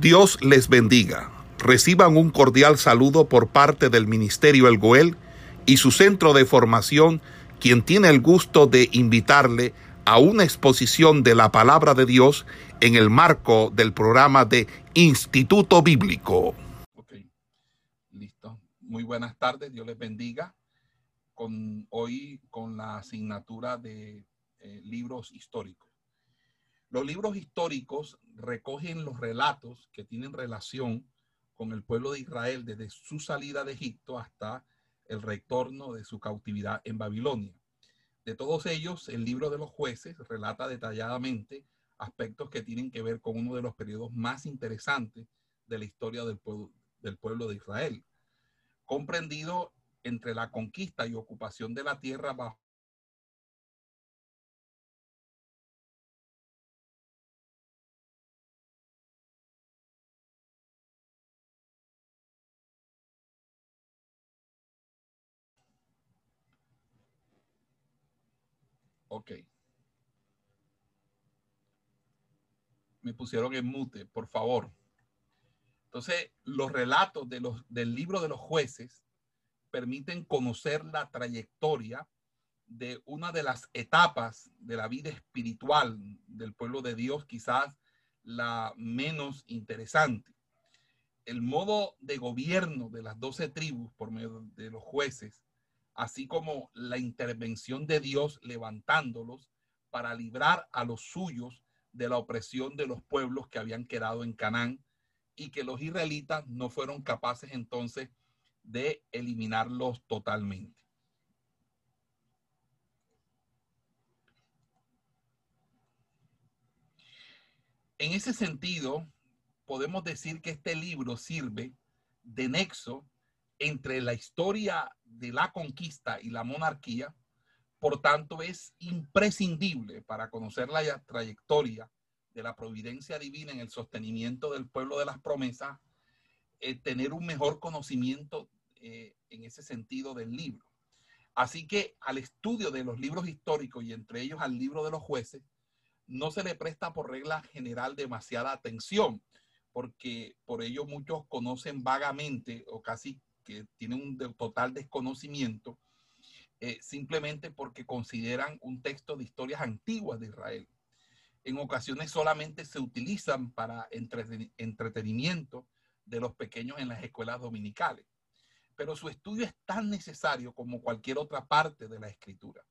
Dios les bendiga. Reciban un cordial saludo por parte del Ministerio El Goel y su centro de formación, quien tiene el gusto de invitarle a una exposición de la palabra de Dios en el marco del programa de Instituto Bíblico. Ok, listo. Muy buenas tardes, Dios les bendiga. Con, hoy con la asignatura de eh, libros históricos. Los libros históricos recogen los relatos que tienen relación con el pueblo de Israel desde su salida de Egipto hasta el retorno de su cautividad en Babilonia. De todos ellos, el libro de los jueces relata detalladamente aspectos que tienen que ver con uno de los periodos más interesantes de la historia del pueblo, del pueblo de Israel, comprendido entre la conquista y ocupación de la tierra bajo Ok. Me pusieron en mute, por favor. Entonces, los relatos del libro de los jueces permiten conocer la trayectoria de una de las etapas de la vida espiritual del pueblo de Dios, quizás la menos interesante. El modo de gobierno de las doce tribus por medio de los jueces así como la intervención de Dios levantándolos para librar a los suyos de la opresión de los pueblos que habían quedado en Canaán y que los israelitas no fueron capaces entonces de eliminarlos totalmente. En ese sentido, podemos decir que este libro sirve de nexo entre la historia de la conquista y la monarquía, por tanto es imprescindible para conocer la trayectoria de la providencia divina en el sostenimiento del pueblo de las promesas, eh, tener un mejor conocimiento eh, en ese sentido del libro. Así que al estudio de los libros históricos y entre ellos al libro de los jueces, no se le presta por regla general demasiada atención, porque por ello muchos conocen vagamente o casi que tienen un total desconocimiento eh, simplemente porque consideran un texto de historias antiguas de Israel. En ocasiones solamente se utilizan para entretenimiento de los pequeños en las escuelas dominicales. Pero su estudio es tan necesario como cualquier otra parte de la escritura.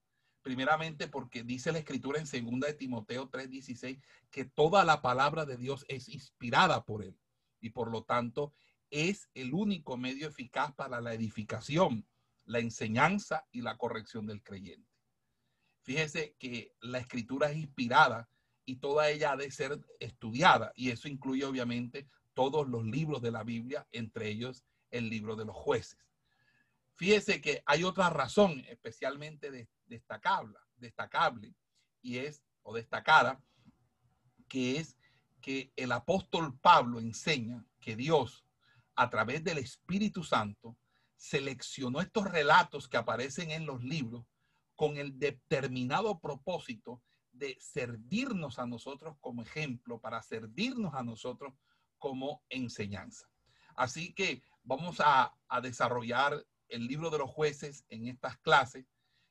Primeramente porque dice la escritura en 2 de Timoteo 3:16 que toda la palabra de Dios es inspirada por él y por lo tanto es el único medio eficaz para la edificación, la enseñanza y la corrección del creyente. Fíjese que la escritura es inspirada y toda ella ha de ser estudiada y eso incluye obviamente todos los libros de la Biblia, entre ellos el libro de los jueces. Fíjese que hay otra razón especialmente destacable, destacable y es, o destacada, que es que el apóstol Pablo enseña que Dios a través del Espíritu Santo, seleccionó estos relatos que aparecen en los libros con el determinado propósito de servirnos a nosotros como ejemplo, para servirnos a nosotros como enseñanza. Así que vamos a, desarrollar el libro de los jueces en estas clases,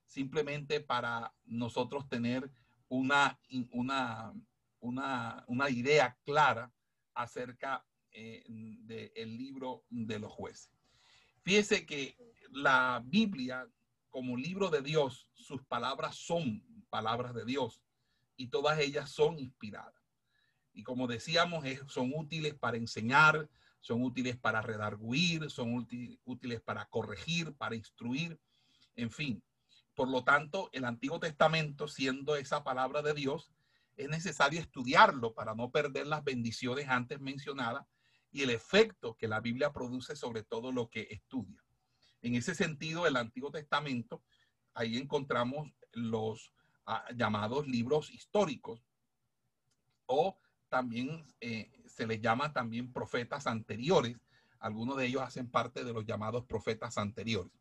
simplemente para nosotros tener una, una, una, una idea clara acerca eh, del libro de los jueces. Fíjese que la Biblia, como libro de Dios, sus palabras son palabras de Dios y todas ellas son inspiradas. Y como decíamos, son útiles para enseñar, son útiles para redarguir, son útiles para corregir, para instruir, en fin. Por lo tanto, el Antiguo Testamento, siendo esa palabra de Dios, es necesario estudiarlo para no perder las bendiciones antes mencionadas y el efecto que la Biblia produce sobre todo lo que estudia. En ese sentido, el Antiguo Testamento, ahí encontramos los ah, llamados libros históricos o también eh, se les llama también profetas anteriores. Algunos de ellos hacen parte de los llamados profetas anteriores.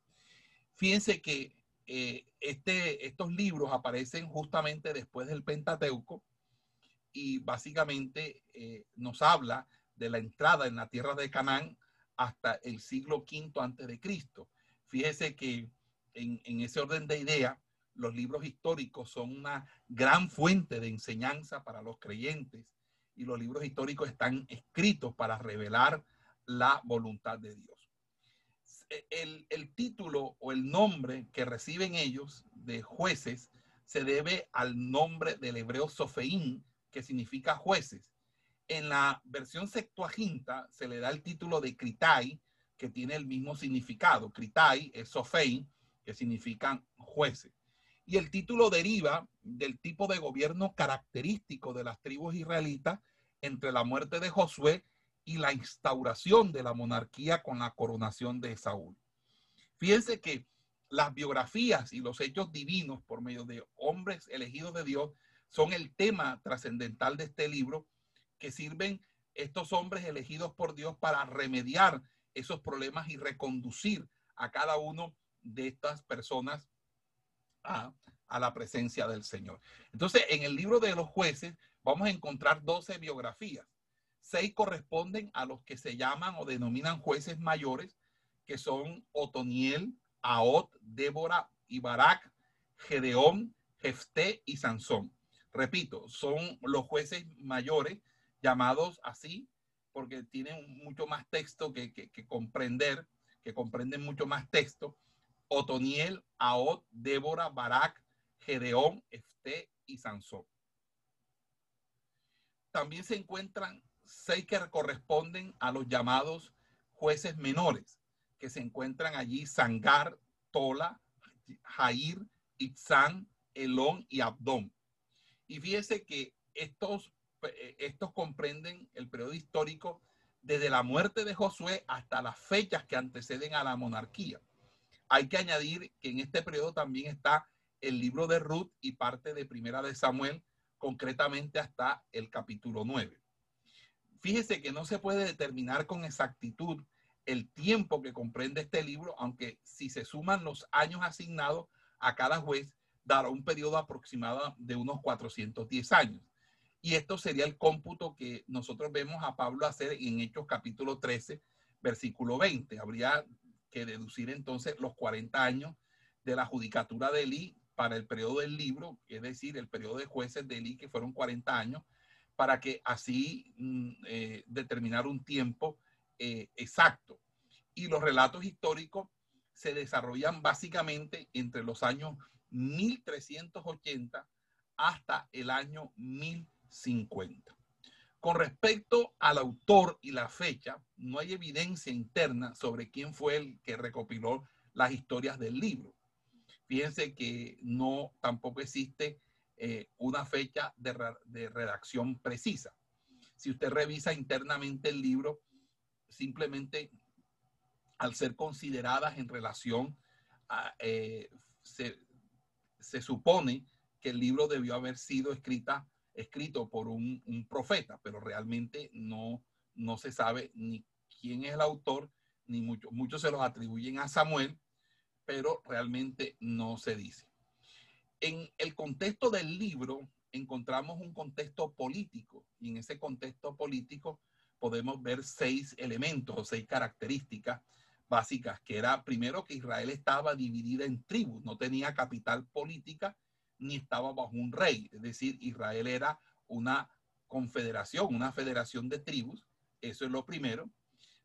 Fíjense que eh, este, estos libros aparecen justamente después del Pentateuco y básicamente eh, nos habla de la entrada en la tierra de Canaán hasta el siglo V antes de Cristo. Fíjese que en, ese orden de idea, los libros históricos son una gran fuente de enseñanza para los creyentes y los libros históricos están escritos para revelar la voluntad de Dios. El, el, título o el nombre que reciben ellos de jueces se debe al nombre del hebreo Sofeín, que significa jueces. En la versión Septuaginta se le da el título de Critai, que tiene el mismo significado. Critai es Sofein, que significan jueces. Y el título deriva del tipo de gobierno característico de las tribus israelitas entre la muerte de Josué y la instauración de la monarquía con la coronación de Saúl. Fíjense que las biografías y los hechos divinos por medio de hombres elegidos de Dios son el tema trascendental de este libro que sirven estos hombres elegidos por Dios para remediar esos problemas y reconducir a cada uno de estas personas a, la presencia del Señor. Entonces, en el libro de los jueces vamos a encontrar 12 biografías. Seis corresponden a los que se llaman o denominan jueces mayores, que son Otoniel, Aot, Débora y Barak, Gedeón, Jefté y Sansón. Repito, son los jueces mayores llamados así porque tienen mucho más texto que, que comprender, que comprenden mucho más texto. Otoniel, Aot, Débora, Barak, Gedeón, Efté y Sansón. También se encuentran seis que corresponden a los llamados jueces menores, que se encuentran allí Sangar, Tola, Jair, Itzán, Elón y Abdón. Y fíjese que estos, estos comprenden el periodo histórico desde la muerte de Josué hasta las fechas que anteceden a la monarquía. Hay que añadir que en este periodo también está el libro de Ruth y parte de Primera de Samuel, concretamente hasta el capítulo 9. Fíjese que no se puede determinar con exactitud el tiempo que comprende este libro, aunque si se suman los años asignados a cada juez, dará un periodo aproximado de unos 410 años. Y esto sería el cómputo que nosotros vemos a Pablo hacer en Hechos capítulo 13, versículo 20. Habría que deducir entonces los 40 años de la judicatura de Elí para el periodo del libro, es decir, el periodo de jueces de Elí, que fueron 40 años, para que así mm, eh, determinar un tiempo eh, exacto. Y los relatos históricos se desarrollan básicamente entre los años 1380 hasta el año 1050. Con respecto al autor y la fecha, no hay evidencia interna sobre quién fue el que recopiló las historias del libro. Fíjense que no tampoco existe eh, una fecha de, de, redacción precisa. Si usted revisa internamente el libro, simplemente al ser consideradas en relación a, eh, se, se supone que el libro debió haber sido escrita escrito por un, profeta, pero realmente no, no se sabe ni quién es el autor, ni muchos, muchos se los atribuyen a Samuel, pero realmente no se dice. En el contexto del libro encontramos un contexto político y en ese contexto político podemos ver seis elementos o seis características básicas, que era primero que Israel estaba dividida en tribus, no tenía capital política ni estaba bajo un rey. Es decir, Israel era una confederación, una federación de tribus. Eso es lo primero.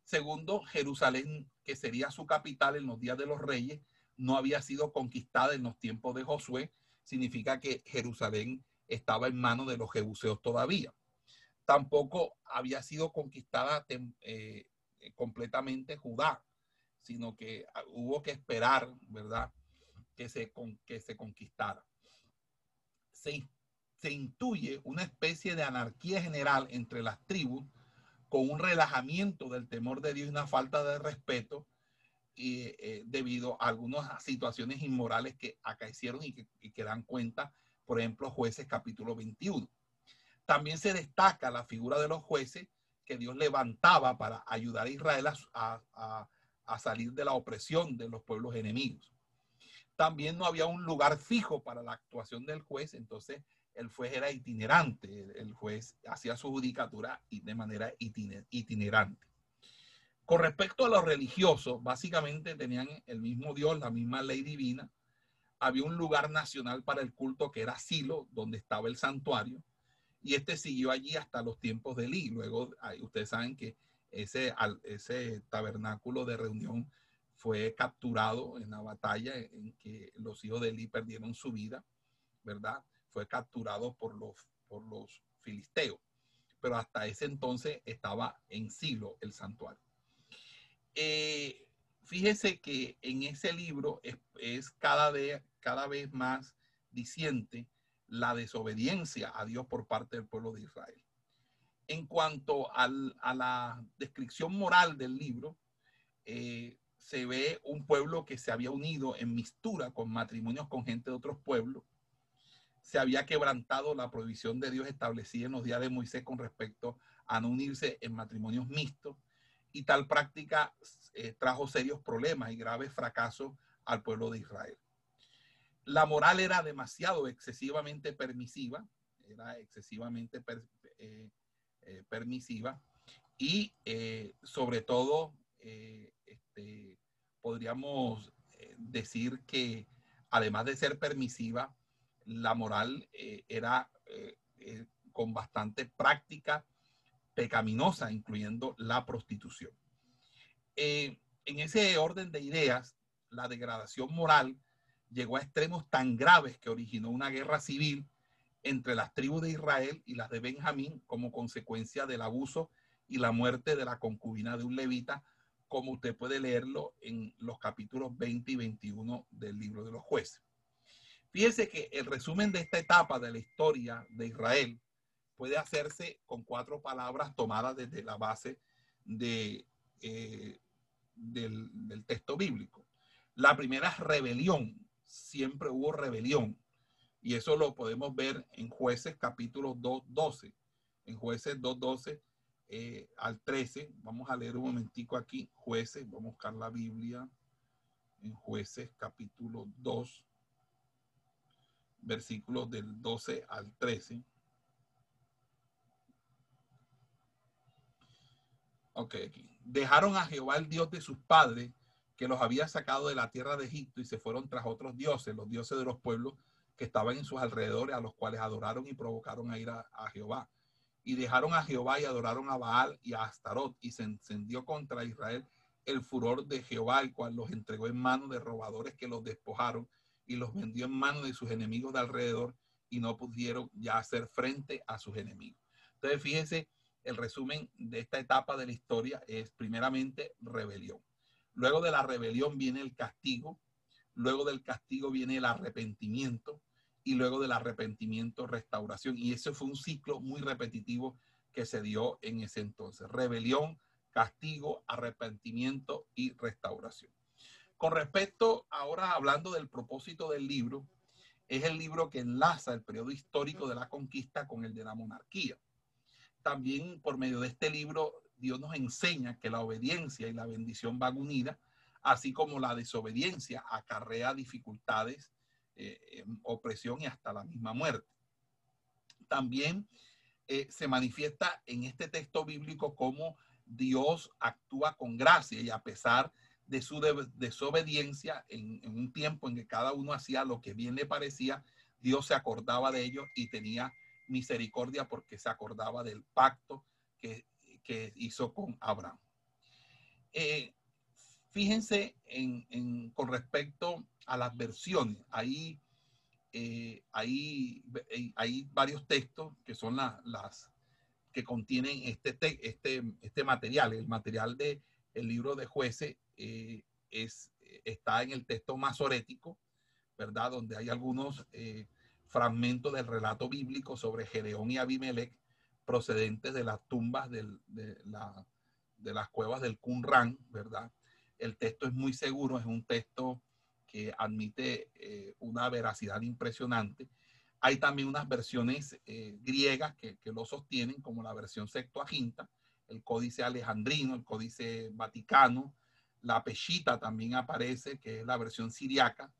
Segundo, Jerusalén, que sería su capital en los días de los reyes, no había sido conquistada en los tiempos de Josué. Significa que Jerusalén estaba en manos de los jebuseos todavía. Tampoco había sido conquistada eh, completamente Judá, sino que hubo que esperar, ¿verdad? Que se, que se conquistara se, intuye una especie de anarquía general entre las tribus con un relajamiento del temor de Dios y una falta de respeto eh, debido a algunas situaciones inmorales que acaecieron y que, y que, dan cuenta, por ejemplo, jueces capítulo 21. También se destaca la figura de los jueces que Dios levantaba para ayudar a Israel a, a salir de la opresión de los pueblos enemigos también no había un lugar fijo para la actuación del juez, entonces el juez era itinerante, el juez hacía su judicatura de manera itinerante. Con respecto a los religiosos, básicamente tenían el mismo Dios, la misma ley divina. Había un lugar nacional para el culto que era Silo, donde estaba el santuario, y este siguió allí hasta los tiempos de Eli. Luego, ustedes saben que ese, ese tabernáculo de reunión fue capturado en la batalla en que los hijos de Eli perdieron su vida, ¿verdad? fue capturado por los, por los filisteos, pero hasta ese entonces estaba en Silo el santuario. Eh, fíjese que en ese libro es, cada, vez, cada vez más diciente la desobediencia a Dios por parte del pueblo de Israel. En cuanto a la descripción moral del libro, eh, se ve un pueblo que se había unido en mistura con matrimonios con gente de otros pueblos, se había quebrantado la prohibición de Dios establecida en los días de Moisés con respecto a no unirse en matrimonios mixtos. Y tal práctica eh, trajo serios problemas y graves fracasos al pueblo de Israel. La moral era demasiado excesivamente permisiva, era excesivamente eh, eh, permisiva. Y sobre todo este, podríamos decir que además de ser permisiva, la moral eh, era eh, eh, con bastante práctica pecaminosa, incluyendo la prostitución. en ese orden de ideas, la degradación moral llegó a extremos tan graves que originó una guerra civil entre las tribus de Israel y las de Benjamín como consecuencia del abuso y la muerte de la concubina de un levita, como usted puede leerlo en los capítulos 20 y 21 del libro de los jueces. Fíjense que el resumen de esta etapa de la historia de Israel puede hacerse con cuatro palabras tomadas desde la base eh, del, texto bíblico. La primera es rebelión. Siempre hubo rebelión. Y eso lo podemos ver en jueces capítulo 2, 12. En jueces 2, 12 eh, al 13. Vamos a leer un momentico aquí. Jueces, vamos a buscar la Biblia. En jueces capítulo 2 versículos del 12 al 13. Ok, aquí. Dejaron a Jehová el Dios de sus padres, que los había sacado de la tierra de Egipto y se fueron tras otros dioses, los dioses de los pueblos que estaban en sus alrededores, a los cuales adoraron y provocaron a ir a, a Jehová. Y dejaron a Jehová y adoraron a Baal y a Astarot, y se encendió contra Israel el furor de Jehová, el cual los entregó en manos de robadores que los despojaron y los vendió en manos de sus enemigos de alrededor y no pudieron ya hacer frente a sus enemigos. Entonces, fíjense, el resumen de esta etapa de la historia es primeramente rebelión. Luego de la rebelión viene el castigo, luego del castigo viene el arrepentimiento y luego del arrepentimiento restauración. Y ese fue un ciclo muy repetitivo que se dio en ese entonces. Rebelión, castigo, arrepentimiento y restauración. Con respecto, ahora hablando del propósito del libro, es el libro que enlaza el periodo histórico de la conquista con el de la monarquía. También por medio de este libro, Dios nos enseña que la obediencia y la bendición van unidas, así como la desobediencia acarrea dificultades, eh, opresión y hasta la misma muerte. También eh, se manifiesta en este texto bíblico cómo Dios actúa con gracia y a pesar de de su desobediencia en, un tiempo en que cada uno hacía lo que bien le parecía, Dios se acordaba de ellos y tenía misericordia porque se acordaba del pacto que, hizo con Abraham. Eh, fíjense en, con respecto a las versiones. Ahí, eh, hay, varios textos que son las que contienen este, este, este material, el material del el libro de jueces eh, es, está en el texto masorético, ¿verdad? Donde hay algunos eh, fragmentos del relato bíblico sobre Gedeón y Abimelech procedentes de las tumbas de, la, de las cuevas del Qumran, ¿verdad? El texto es muy seguro, es un texto que admite eh, una veracidad impresionante. Hay también unas versiones griegas que, que, lo sostienen, como la versión Septuaginta, el Códice Alejandrino, el Códice Vaticano, la Peshita también aparece, que es la versión siriaca,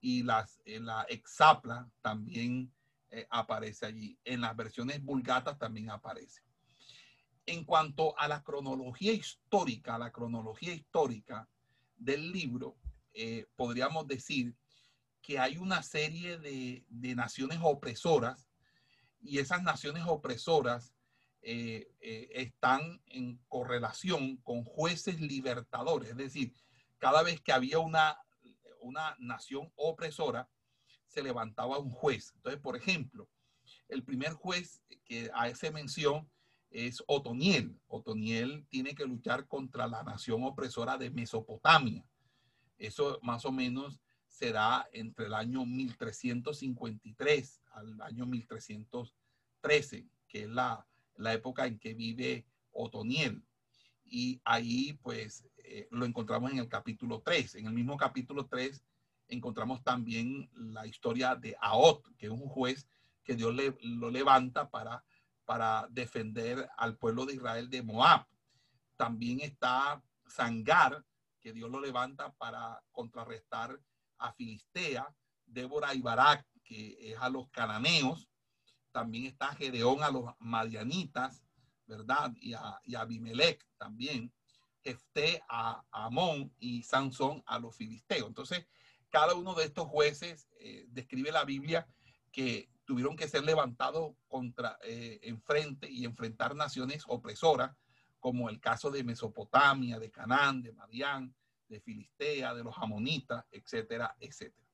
y las, eh, la Exapla también eh, aparece allí. En las versiones vulgatas también aparece. En cuanto a la cronología histórica, la cronología histórica del libro, eh, podríamos decir que hay una serie de, de, naciones opresoras y esas naciones opresoras eh, están en correlación con jueces libertadores, es decir, cada vez que había una, una nación opresora, se levantaba un juez. Entonces, por ejemplo, el primer juez que hace mención es Otoniel. Otoniel tiene que luchar contra la nación opresora de Mesopotamia. Eso más o menos se da entre el año 1353 al año 1313, que es la, la época en que vive Otoniel. Y ahí pues eh, lo encontramos en el capítulo 3. En el mismo capítulo 3 encontramos también la historia de Aot, que es un juez que Dios le, lo levanta para, para defender al pueblo de Israel de Moab. También está Sangar, que Dios lo levanta para contrarrestar a Filistea, Débora y Barak, que es a los cananeos. También está Gedeón a los madianitas, ¿verdad? Y a, y Abimelech también. Jefté a, a Amón y Sansón a los filisteos. Entonces, cada uno de estos jueces eh, describe la Biblia que tuvieron que ser levantados contra, eh, enfrente y enfrentar naciones opresoras, como el caso de Mesopotamia, de Canaán, de Madián, de Filistea, de los amonitas, etcétera, etcétera.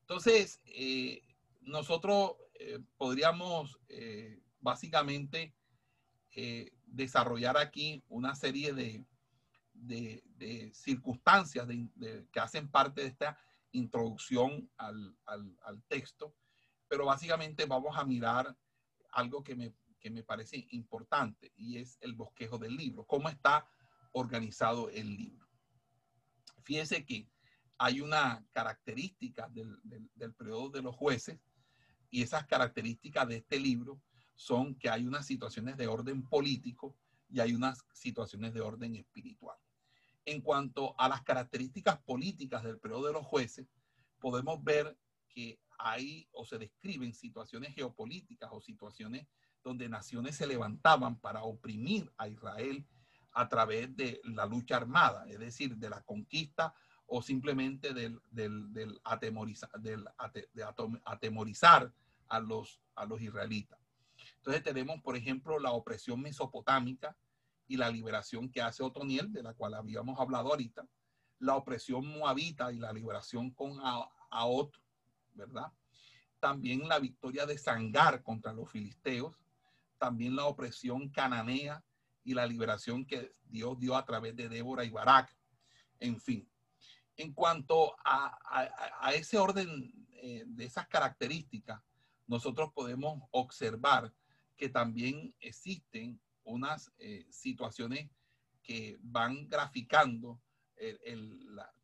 Entonces, eh, nosotros podríamos básicamente desarrollar aquí una serie de, de, circunstancias que hacen parte de esta introducción al, texto, pero básicamente vamos a mirar algo que me, que me parece importante y es el bosquejo del libro, cómo está organizado el libro. Fíjense que hay una característica del, del, periodo de los jueces y esas características de este libro son que hay unas situaciones de orden político y hay unas situaciones de orden espiritual en cuanto a las características políticas del periodo de los jueces, podemos ver que hay o se describen situaciones geopolíticas o situaciones donde naciones se levantaban para oprimir a Israel a través de la lucha armada, es decir, de la conquista o simplemente del, del, atemorizar, del de atemorizar a los, a los israelitas. Entonces tenemos, por ejemplo, la opresión mesopotámica, y la liberación que hace Otoniel, de la cual habíamos hablado ahorita, la opresión moabita y la liberación con Aot, ¿verdad? También la victoria de Sangar contra los filisteos, también la opresión cananea y la liberación que Dios dio a través de Débora y Barak. En fin, en cuanto a, ese orden eh, de esas características, nosotros podemos observar que también existen unas eh, situaciones que van graficando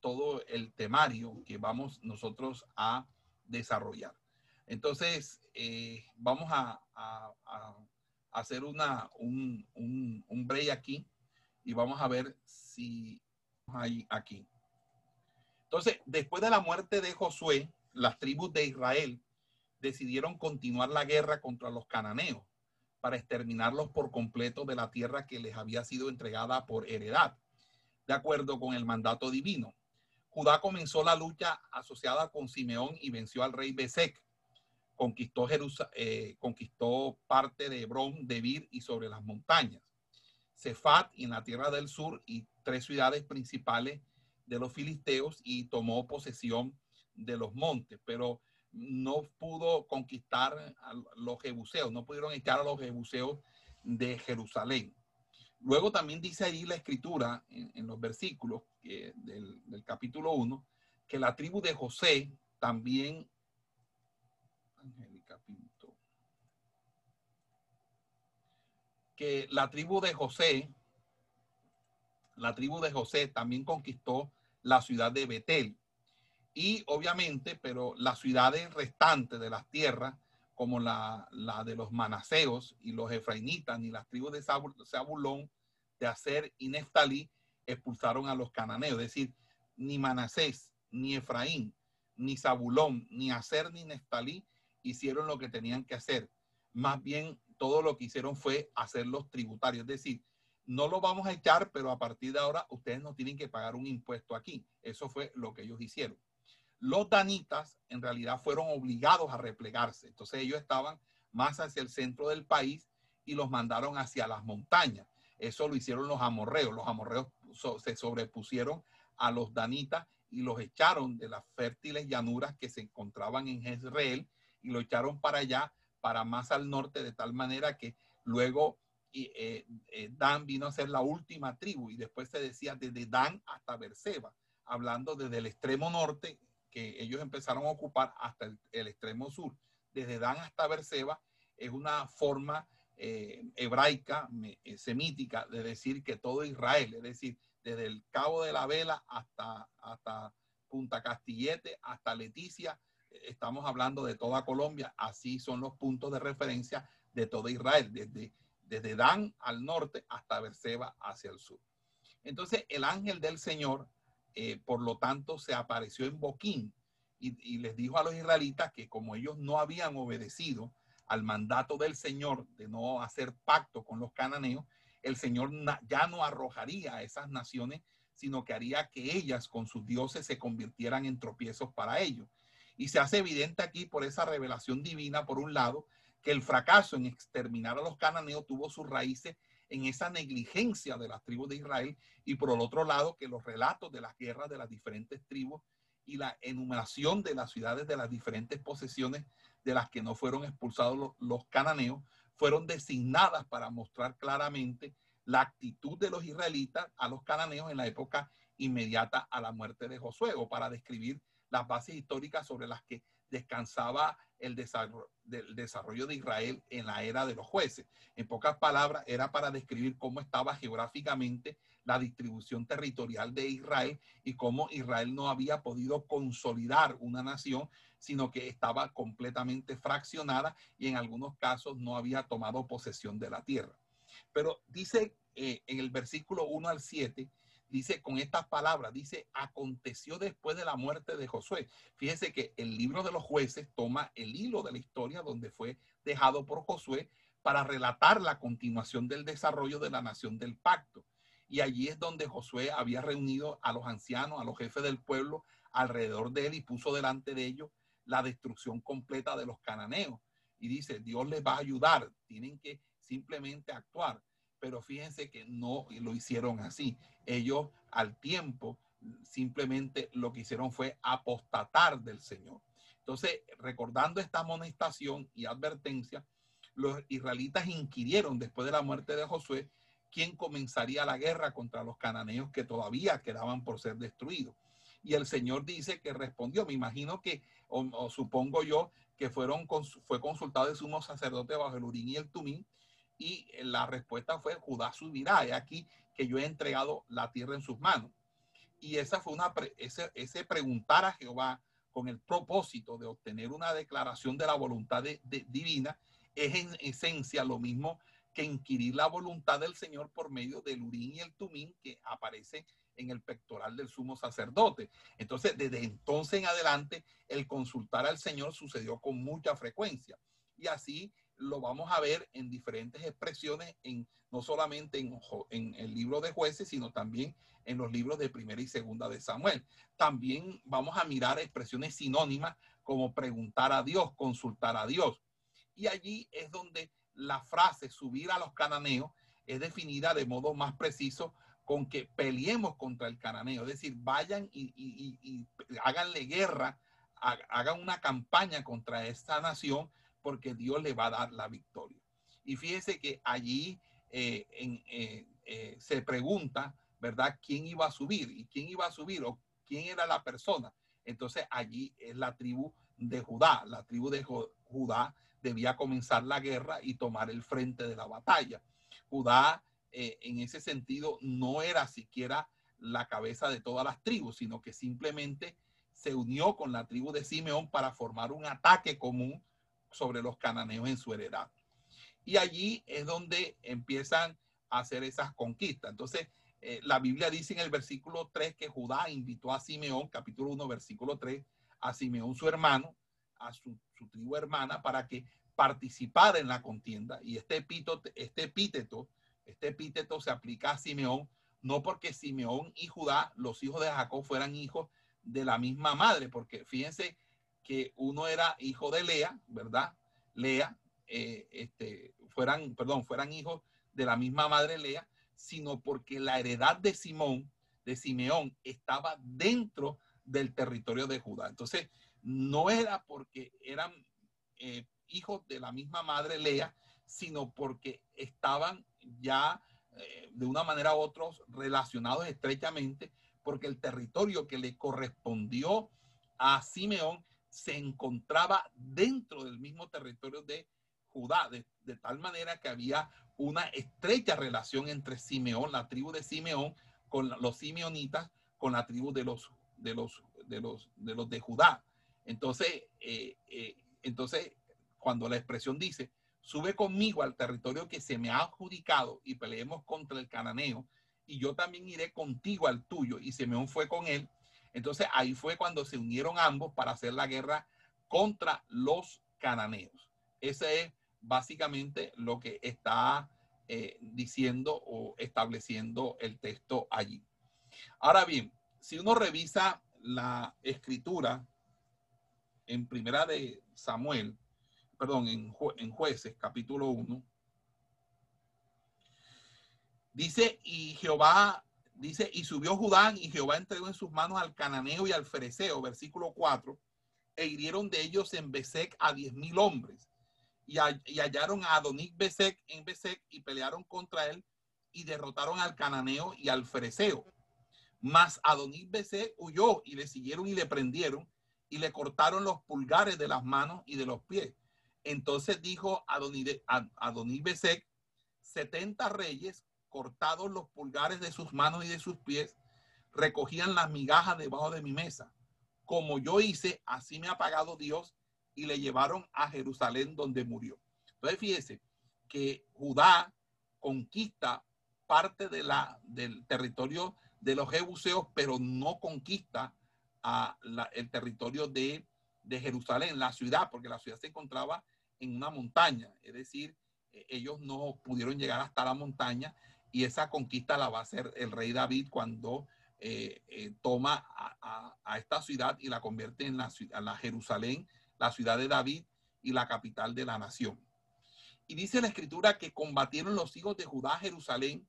todo el temario que vamos nosotros a desarrollar. Entonces, eh, vamos a, hacer una, un, un, break aquí y vamos a ver si hay aquí. Entonces, después de la muerte de Josué, las tribus de Israel decidieron continuar la guerra contra los cananeos para exterminarlos por completo de la tierra que les había sido entregada por heredad, de acuerdo con el mandato divino. Judá comenzó la lucha asociada con Simeón y venció al rey Besek. Conquistó, eh, conquistó parte de Hebrón, Debir y sobre las montañas. Cefat y en la tierra del sur y tres ciudades principales de los filisteos y tomó posesión de los montes. Pero no pudo conquistar a los jebuseos, no pudieron echar a los jebuseos de Jerusalén. Luego también dice ahí la escritura en, los versículos del, capítulo 1 que la tribu de José también, que la tribu de José, la tribu de José también conquistó la ciudad de Betel y obviamente, pero las ciudades restantes de las tierras, como la, de los manaseos y los efraimitas, ni las tribus de Zabulón, de Aser y Neftalí, expulsaron a los cananeos. Es decir, ni Manasés, ni Efraín, ni Zabulón, ni Aser, ni Neftalí hicieron lo que tenían que hacer. Más bien, todo lo que hicieron fue hacerlos tributarios. Es decir, no lo vamos a echar, pero a partir de ahora ustedes no tienen que pagar un impuesto aquí. Eso fue lo que ellos hicieron. Los danitas en realidad fueron obligados a replegarse. Entonces ellos estaban más hacia el centro del país y los mandaron hacia las montañas. Eso lo hicieron los amorreos. Los amorreos se sobrepusieron a los danitas y los echaron de las fértiles llanuras que se encontraban en Jezreel y lo echaron para allá, para más al norte, de tal manera que luego eh, eh, Dan vino a ser la última tribu y después se decía desde Dan hasta Berseba, hablando desde el extremo norte que ellos empezaron a ocupar hasta el, extremo sur. Desde Dan hasta Berseba es una forma eh, hebraica, semítica, de decir que todo Israel, es decir, desde el Cabo de la Vela hasta, hasta Punta Castillete, hasta Leticia, estamos hablando de toda Colombia, así son los puntos de referencia de todo Israel, desde, desde Dan al norte hasta Berseba hacia el sur. Entonces el ángel del Señor, eh, por lo tanto, se apareció en Boquín y, y les dijo a los israelitas que como ellos no habían obedecido al mandato del Señor de no hacer pacto con los cananeos, el Señor ya no arrojaría a esas naciones, sino que haría que ellas con sus dioses se convirtieran en tropiezos para ellos. Y se hace evidente aquí por esa revelación divina, por un lado, que el fracaso en exterminar a los cananeos tuvo sus raíces en esa negligencia de las tribus de Israel y por el otro lado que los relatos de las guerras de las diferentes tribus y la enumeración de las ciudades de las diferentes posesiones de las que no fueron expulsados los, los cananeos fueron designadas para mostrar claramente la actitud de los israelitas a los cananeos en la época inmediata a la muerte de Josué o para describir las bases históricas sobre las que descansaba el desarrollo, del desarrollo de Israel en la era de los jueces. En pocas palabras, era para describir cómo estaba geográficamente la distribución territorial de Israel y cómo Israel no había podido consolidar una nación, sino que estaba completamente fraccionada y en algunos casos no había tomado posesión de la tierra. Pero dice eh, en el versículo 1 al 7, dice con estas palabras, dice, aconteció después de la muerte de Josué. Fíjese que el libro de los jueces toma el hilo de la historia donde fue dejado por Josué para relatar la continuación del desarrollo de la nación del pacto. Y allí es donde Josué había reunido a los ancianos, a los jefes del pueblo alrededor de él y puso delante de ellos la destrucción completa de los cananeos. Y dice, Dios les va a ayudar, tienen que simplemente actuar pero fíjense que no lo hicieron así. Ellos al tiempo simplemente lo que hicieron fue apostatar del Señor. Entonces, recordando esta amonestación y advertencia, los israelitas inquirieron después de la muerte de Josué quién comenzaría la guerra contra los cananeos que todavía quedaban por ser destruidos. Y el Señor dice que respondió, me imagino que, o, supongo yo, que fueron, fue consultado el sumo sacerdote bajo el Urín y el Tumín, y la respuesta fue, Judá subirá, y aquí que yo he entregado la tierra en sus manos. Y esa fue una, ese, ese preguntar a Jehová con el propósito de obtener una declaración de la voluntad de, divina, es en esencia lo mismo que inquirir la voluntad del Señor por medio del Urín y el Tumín que aparece en el pectoral del sumo sacerdote. Entonces, desde entonces en adelante, el consultar al Señor sucedió con mucha frecuencia. Y así lo vamos a ver en diferentes expresiones, en, no solamente en, el libro de jueces, sino también en los libros de primera y segunda de Samuel. También vamos a mirar expresiones sinónimas como preguntar a Dios, consultar a Dios. Y allí es donde la frase subir a los cananeos es definida de modo más preciso con que peleemos contra el cananeo, es decir, vayan y, y, y háganle guerra, hagan una campaña contra esta nación porque Dios le va a dar la victoria. Y fíjese que allí eh, eh, eh, se pregunta, ¿verdad? ¿Quién iba a subir? ¿Y quién iba a subir? ¿O quién era la persona? Entonces allí es la tribu de Judá. La tribu de Judá debía comenzar la guerra y tomar el frente de la batalla. Judá, en ese sentido, no era siquiera la cabeza de todas las tribus, sino que simplemente se unió con la tribu de Simeón para formar un ataque común sobre los cananeos en su heredad. Y allí es donde empiezan a hacer esas conquistas. Entonces, eh, la Biblia dice en el versículo 3 que Judá invitó a Simeón, capítulo 1, versículo 3, a Simeón su hermano, a su, tribu hermana para que participara en la contienda. Y este epíteto, este epíteto, este epíteto se aplica a Simeón, no porque Simeón y Judá, los hijos de Jacob, fueran hijos de la misma madre, porque fíjense que uno era hijo de Lea, ¿verdad? Lea, eh, este, fueran, perdón, fueran hijos de la misma madre Lea, sino porque la heredad de Simón, de Simeón, estaba dentro del territorio de Judá. Entonces, no era porque eran eh, hijos de la misma madre Lea, sino porque estaban ya eh, de una manera u otra relacionados estrechamente, porque el territorio que le correspondió a Simeón se encontraba dentro del mismo territorio de Judá, de, tal manera que había una estrecha relación entre Simeón, la tribu de Simeón, con los simeonitas, con la tribu de los de los de los de los de Judá. Entonces, eh, eh, entonces cuando la expresión dice, sube conmigo al territorio que se me ha adjudicado y peleemos contra el cananeo, y yo también iré contigo al tuyo, y Simeón fue con él. Entonces ahí fue cuando se unieron ambos para hacer la guerra contra los cananeos. Ese es básicamente lo que está eh, diciendo o estableciendo el texto allí. Ahora bien, si uno revisa la escritura en primera de Samuel, perdón, en, en jueces, capítulo 1, dice, y Jehová, dice, y subió Judá y Jehová entregó en sus manos al cananeo y al fereceo, versículo 4, e hirieron de ellos en Besec a diez mil hombres y, hallaron a Adonis Besek en Besek y pelearon contra él y derrotaron al cananeo y al fereceo. Mas Adonis Besek huyó y le siguieron y le prendieron y le cortaron los pulgares de las manos y de los pies. Entonces dijo Adonis Besek, 70 reyes cortados los pulgares de sus manos y de sus pies, recogían las migajas debajo de mi mesa. Como yo hice, así me ha pagado Dios y le llevaron a Jerusalén donde murió. Entonces fíjese que Judá conquista parte de la, del territorio de los jebuseos, pero no conquista el territorio de, de Jerusalén, la ciudad, porque la ciudad se encontraba en una montaña, es decir, e, ellos no pudieron llegar hasta la montaña y esa conquista la va a hacer el rey David cuando eh, eh, toma a, esta ciudad y la convierte en la, la Jerusalén la ciudad de David y la capital de la nación. Y dice la escritura que combatieron los hijos de Judá Jerusalén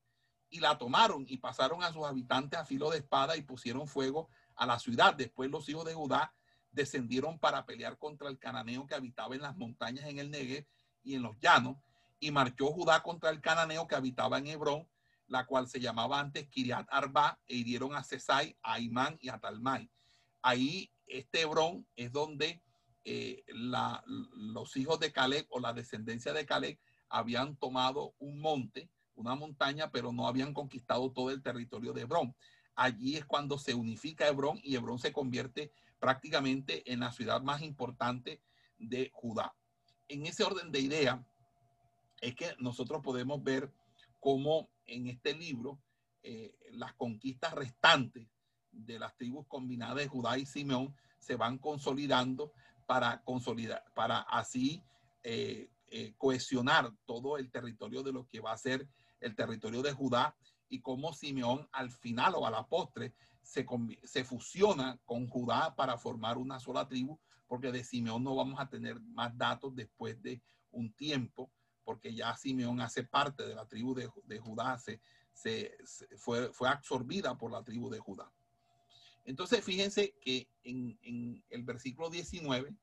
y la tomaron y pasaron a sus habitantes a filo de espada y pusieron fuego a la ciudad. Después los hijos de Judá descendieron para pelear contra el cananeo que habitaba en las montañas en el Negev y en los llanos. Y marchó Judá contra el cananeo que habitaba en Hebrón, la cual se llamaba antes Kiriat Arba, e hirieron a Cesai, a Imán y a Talmai. Ahí este Hebrón es donde eh, los hijos de Caleb o la descendencia de Caleb habían tomado un monte, una montaña, pero no habían conquistado todo el territorio de Hebrón. Allí es cuando se unifica Hebrón y Hebrón se convierte prácticamente en la ciudad más importante de Judá. En ese orden de idea es que nosotros podemos ver cómo en este libro eh, las conquistas restantes de las tribus combinadas de Judá y Simeón se van consolidando para consolidar, para así eh, eh, cohesionar todo el territorio de lo que va a ser el territorio de Judá y cómo Simeón al final o a la postre se, se fusiona con Judá para formar una sola tribu, porque de Simeón no vamos a tener más datos después de un tiempo, porque ya Simeón hace parte de la tribu de, Judá, se, se, fue, fue absorbida por la tribu de Judá. Entonces, fíjense que en, el versículo 19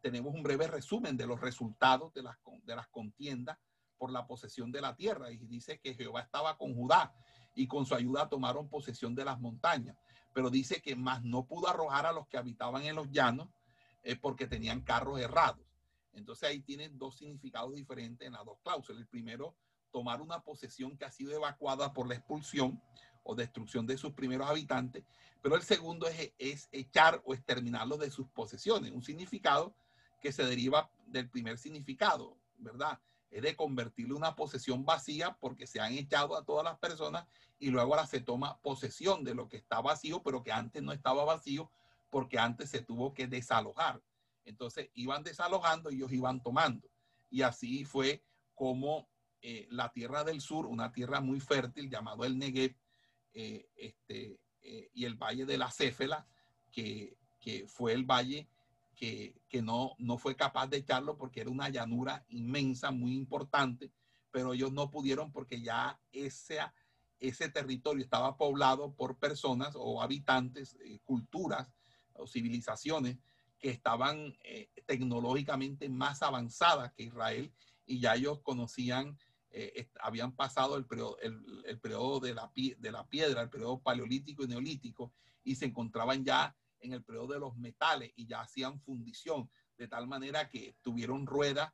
tenemos un breve resumen de los resultados de las, de las contiendas por la posesión de la tierra. Y dice que Jehová estaba con Judá y con su ayuda tomaron posesión de las montañas. Pero dice que más no pudo arrojar a los que habitaban en los llanos eh, porque tenían carros errados. Entonces ahí tienen dos significados diferentes en las dos cláusulas. El primero, tomar una posesión que ha sido evacuada por la expulsión o destrucción de sus primeros habitantes, pero el segundo es, es echar o exterminarlos de sus posesiones, un significado que se deriva del primer significado, ¿verdad? Es de convertirle una posesión vacía porque se han echado a todas las personas y luego ahora se toma posesión de lo que está vacío, pero que antes no estaba vacío porque antes se tuvo que desalojar. Entonces iban desalojando y ellos iban tomando. Y así fue como eh, la tierra del sur, una tierra muy fértil llamado el Negev, eh, este, eh, y el valle de la Céfela, que, que fue el valle que, que, no, no fue capaz de echarlo porque era una llanura inmensa, muy importante, pero ellos no pudieron porque ya ese, ese territorio estaba poblado por personas o habitantes, culturas o civilizaciones que estaban tecnológicamente más avanzadas que Israel y ya ellos conocían eh, habían pasado el periodo, el, periodo de, la, de la piedra, el periodo paleolítico y neolítico, y se encontraban ya en el periodo de los metales y ya hacían fundición, de tal manera que tuvieron ruedas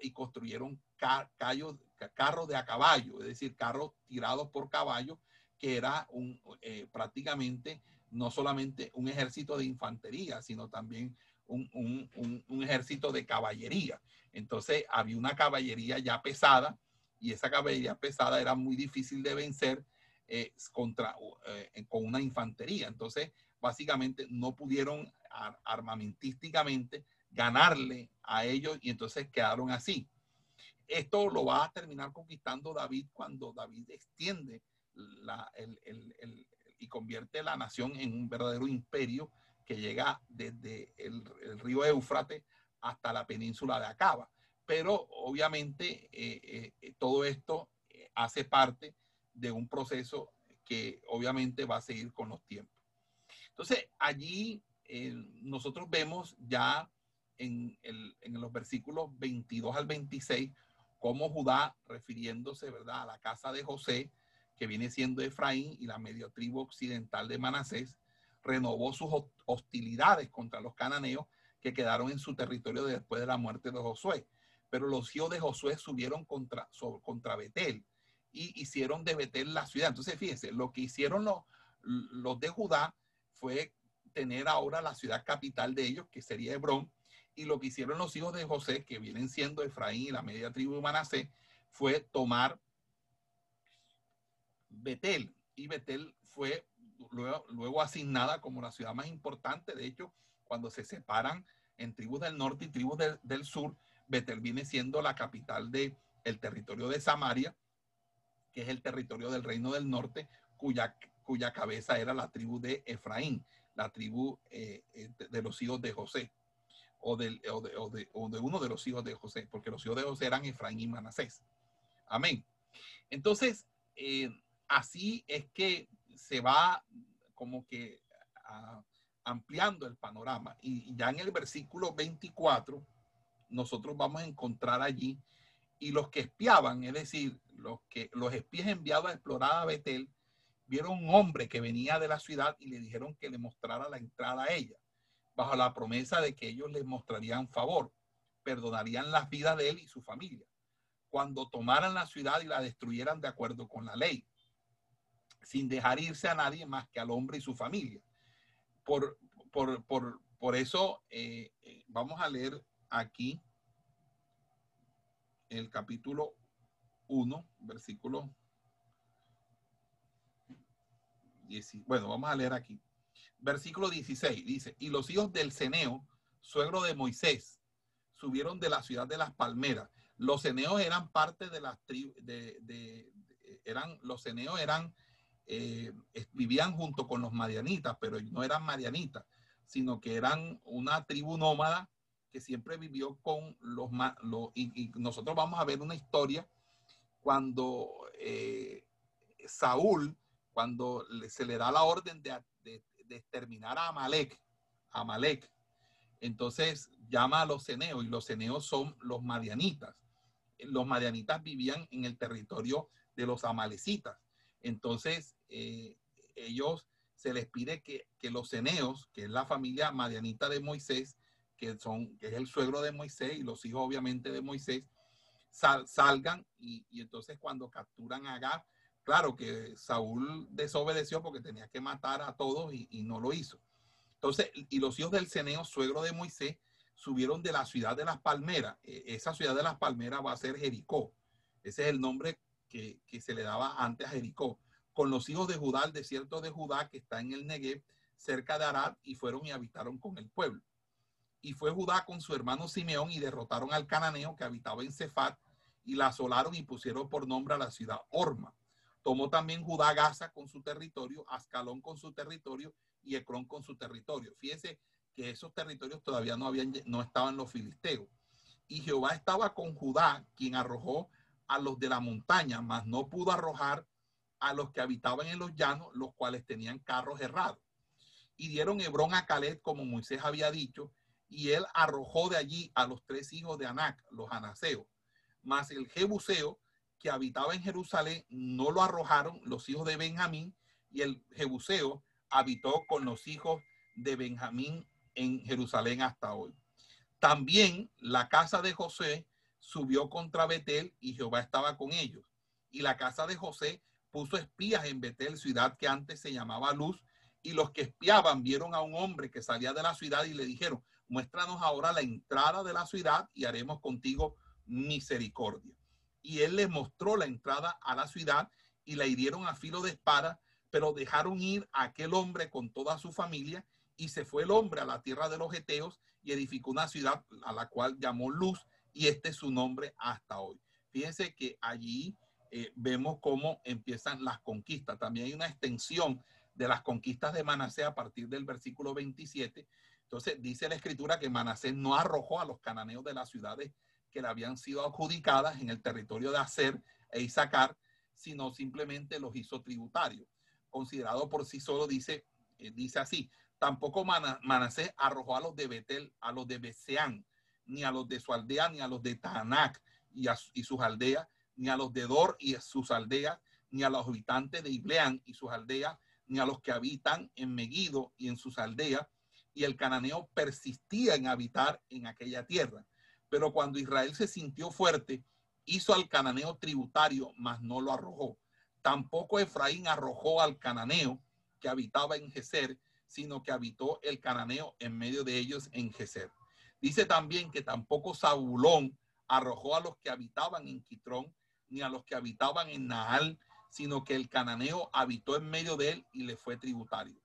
y construyeron carros de a caballo, es decir, carros tirados por caballos, que era un, eh, prácticamente no solamente un ejército de infantería, sino también un, un, un, ejército de caballería. Entonces había una caballería ya pesada y esa caballería pesada era muy difícil de vencer eh, contra, eh, con una infantería. Entonces, básicamente no pudieron armamentísticamente ganarle a ellos y entonces quedaron así. Esto lo va a terminar conquistando David cuando David extiende la, el, el, y convierte la nación en un verdadero imperio que llega desde el, río Éufrates hasta la península de Acaba pero obviamente eh, eh, todo esto eh, hace parte de un proceso que obviamente va a seguir con los tiempos. Entonces, allí nosotros vemos ya en, en, los versículos 22 al 26 cómo Judá, refiriéndose ¿verdad? a la casa de José, que viene siendo Efraín y la medio tribu occidental de Manasés, renovó sus hostilidades contra los cananeos que quedaron en su territorio después de la muerte de Josué pero los hijos de Josué subieron contra, contra Betel y hicieron de Betel la ciudad. Entonces, fíjense, lo que hicieron los, los de Judá fue tener ahora la ciudad capital de ellos, que sería Hebrón, y lo que hicieron los hijos de José, que vienen siendo Efraín y la media tribu de Manasé, fue tomar Betel. Y Betel fue luego, asignada como la ciudad más importante. De hecho, cuando se separan en tribus del norte y tribus del sur, Betel viene siendo la capital del el territorio de Samaria, que es el territorio del reino del norte, cuya, cuya cabeza era la tribu de Efraín, la tribu eh, eh, de los hijos de José, o, de, uno de los hijos de José, porque los hijos de José eran Efraín y Manasés. Amén. Entonces, eh, así es que se va como que a, ampliando el panorama. Y ya en el versículo 24 nosotros vamos a encontrar allí. Y los que espiaban, es decir, los, que, los espías enviados a explorar a Betel, vieron un hombre que venía de la ciudad y le dijeron que le mostrara la entrada a ella, bajo la promesa de que ellos le mostrarían favor, perdonarían las vidas de él y su familia, cuando tomaran la ciudad y la destruyeran de acuerdo con la ley, sin dejar irse a nadie más que al hombre y su familia. Por, por, por, por eso eh, eh, vamos a leer aquí el capítulo 1, versículo 10. Bueno, vamos a leer aquí. Versículo 16 dice, y los hijos del Ceneo, suegro de Moisés, subieron de la ciudad de las palmeras. Los ceneos eran parte de las tribus, de, eran, los ceneos eran, eh, vivían junto con los marianitas, pero no eran marianitas, sino que eran una tribu nómada que siempre vivió con los, y, nosotros vamos a ver una historia cuando eh, Saúl, cuando se le da la orden de, de, exterminar a Amalek, Amalek, entonces llama a los ceneos y los ceneos son los madianitas. Los madianitas vivían en el territorio de los amalecitas. Entonces, eh, ellos se les pide que, que los ceneos, que es la familia madianita de Moisés, que, son, que es el suegro de Moisés y los hijos obviamente de Moisés, salgan y, entonces cuando capturan a Agab, claro que Saúl desobedeció porque tenía que matar a todos y, no lo hizo. Entonces, y los hijos del Ceneo, suegro de Moisés, subieron de la ciudad de las palmeras. E, esa ciudad de las palmeras va a ser Jericó. Ese es el nombre que, se le daba antes a Jericó. Con los hijos de Judá, el desierto de Judá, que está en el Negev, cerca de Arad, y fueron y habitaron con el pueblo Y fue Judá con su hermano Simeón y derrotaron al cananeo que habitaba en Cefat y la asolaron y pusieron por nombre a la ciudad Orma. Tomó también Judá Gaza con su territorio, Ascalón con su territorio y Ecrón con su territorio. Fíjense que esos territorios todavía no, habían, no estaban los filisteos. Y Jehová estaba con Judá, quien arrojó a los de la montaña, mas no pudo arrojar a los que habitaban en los llanos, los cuales tenían carros errados. Y dieron Hebrón a Caleb, como Moisés había dicho, y él arrojó de allí a los tres hijos de Anac, los anaseos. Mas el Jebuseo, que habitaba en Jerusalén, no lo arrojaron los hijos de Benjamín, y el Jebuseo habitó con los hijos de Benjamín en Jerusalén hasta hoy. También la casa de José subió contra Betel y Jehová estaba con ellos. Y la casa de José puso espías en Betel, ciudad que antes se llamaba Luz, y los que espiaban vieron a un hombre que salía de la ciudad y le dijeron, muéstranos ahora la entrada de la ciudad y haremos contigo misericordia. Y él les mostró la entrada a la ciudad y la hirieron a filo de espada, pero dejaron ir a aquel hombre con toda su familia y se fue el hombre a la tierra de los Eteos y edificó una ciudad a la cual llamó Luz y este es su nombre hasta hoy. Fíjense que allí eh, vemos cómo empiezan las conquistas. También hay una extensión de las conquistas de Manasés a partir del versículo 27. Entonces dice la escritura que Manasés no arrojó a los cananeos de las ciudades que le habían sido adjudicadas en el territorio de Aser e Isaacar, sino simplemente los hizo tributarios. Considerado por sí solo, dice, eh, dice así, tampoco Manasés arrojó a los de Betel, a los de Beseán, ni a los de su aldea, ni a los de Tanac y, y sus aldeas, ni a los de Dor y sus aldeas, ni a los habitantes de Ibleán y sus aldeas, ni a los que habitan en Megido y en sus aldeas. Y el cananeo persistía en habitar en aquella tierra. Pero cuando Israel se sintió fuerte, hizo al cananeo tributario, mas no lo arrojó. Tampoco Efraín arrojó al cananeo que habitaba en Geser, sino que habitó el cananeo en medio de ellos en Geser. Dice también que tampoco Zabulón arrojó a los que habitaban en Quitrón, ni a los que habitaban en Nahal, sino que el cananeo habitó en medio de él y le fue tributario.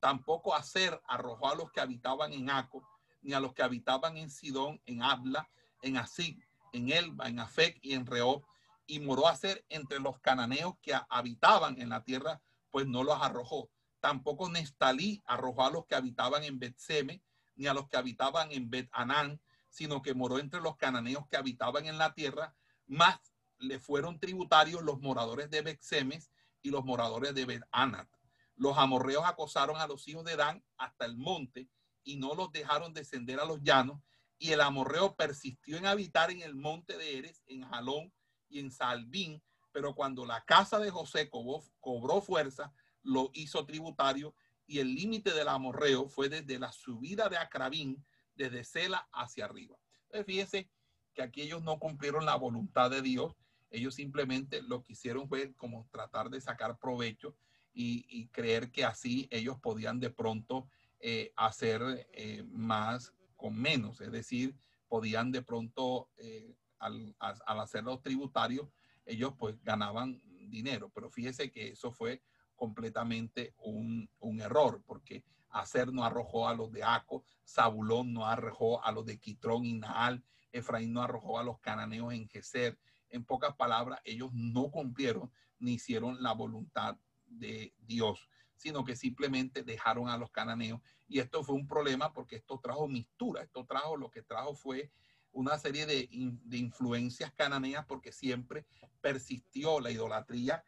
Tampoco Aser arrojó a los que habitaban en Aco, ni a los que habitaban en Sidón, en Abla, en Asig, en Elba, en Afec y en Reob, y moró a ser entre los cananeos que habitaban en la tierra, pues no los arrojó. Tampoco Nestalí arrojó a los que habitaban en Betseme, ni a los que habitaban en Bet Anán, sino que moró entre los cananeos que habitaban en la tierra, más le fueron tributarios los moradores de Betsemes y los moradores de Bet Anat. Los amorreos acosaron a los hijos de Dan hasta el monte y no los dejaron descender a los llanos. Y el amorreo persistió en habitar en el monte de Eres, en Jalón y en Salbín. Pero cuando la casa de José cobró, fuerza, lo hizo tributario. Y el límite del amorreo fue desde la subida de Acrabín, desde Sela hacia arriba. Entonces, fíjense que aquí ellos no cumplieron la voluntad de Dios. Ellos simplemente lo que hicieron fue como tratar de sacar provecho y creer que así ellos podían de pronto eh, hacer eh, más con menos, es decir, podían de pronto, eh, al, hacer los tributarios, ellos pues ganaban dinero, pero fíjese que eso fue completamente un, error, porque Acer no arrojó a los de Aco, Zabulón no arrojó a los de Quitrón y Naal, Efraín no arrojó a los cananeos en Geser. En pocas palabras, ellos no cumplieron ni hicieron la voluntad de Dios sino que simplemente dejaron a los cananeos. Y esto fue un problema porque esto trajo mistura, esto trajo, lo que trajo fue una serie de, influencias cananeas porque siempre persistió la idolatría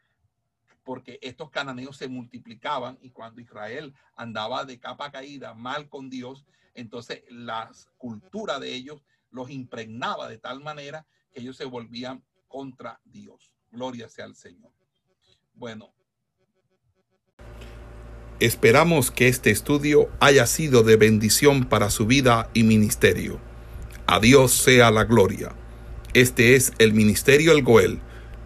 porque estos cananeos se multiplicaban y cuando Israel andaba de capa caída mal con Dios, entonces la cultura de ellos los impregnaba de tal manera que ellos se volvían contra Dios. Gloria sea al Señor. Bueno, Esperamos que este estudio haya sido de bendición para su vida y ministerio. A Dios sea la gloria. Este es el Ministerio El Goel,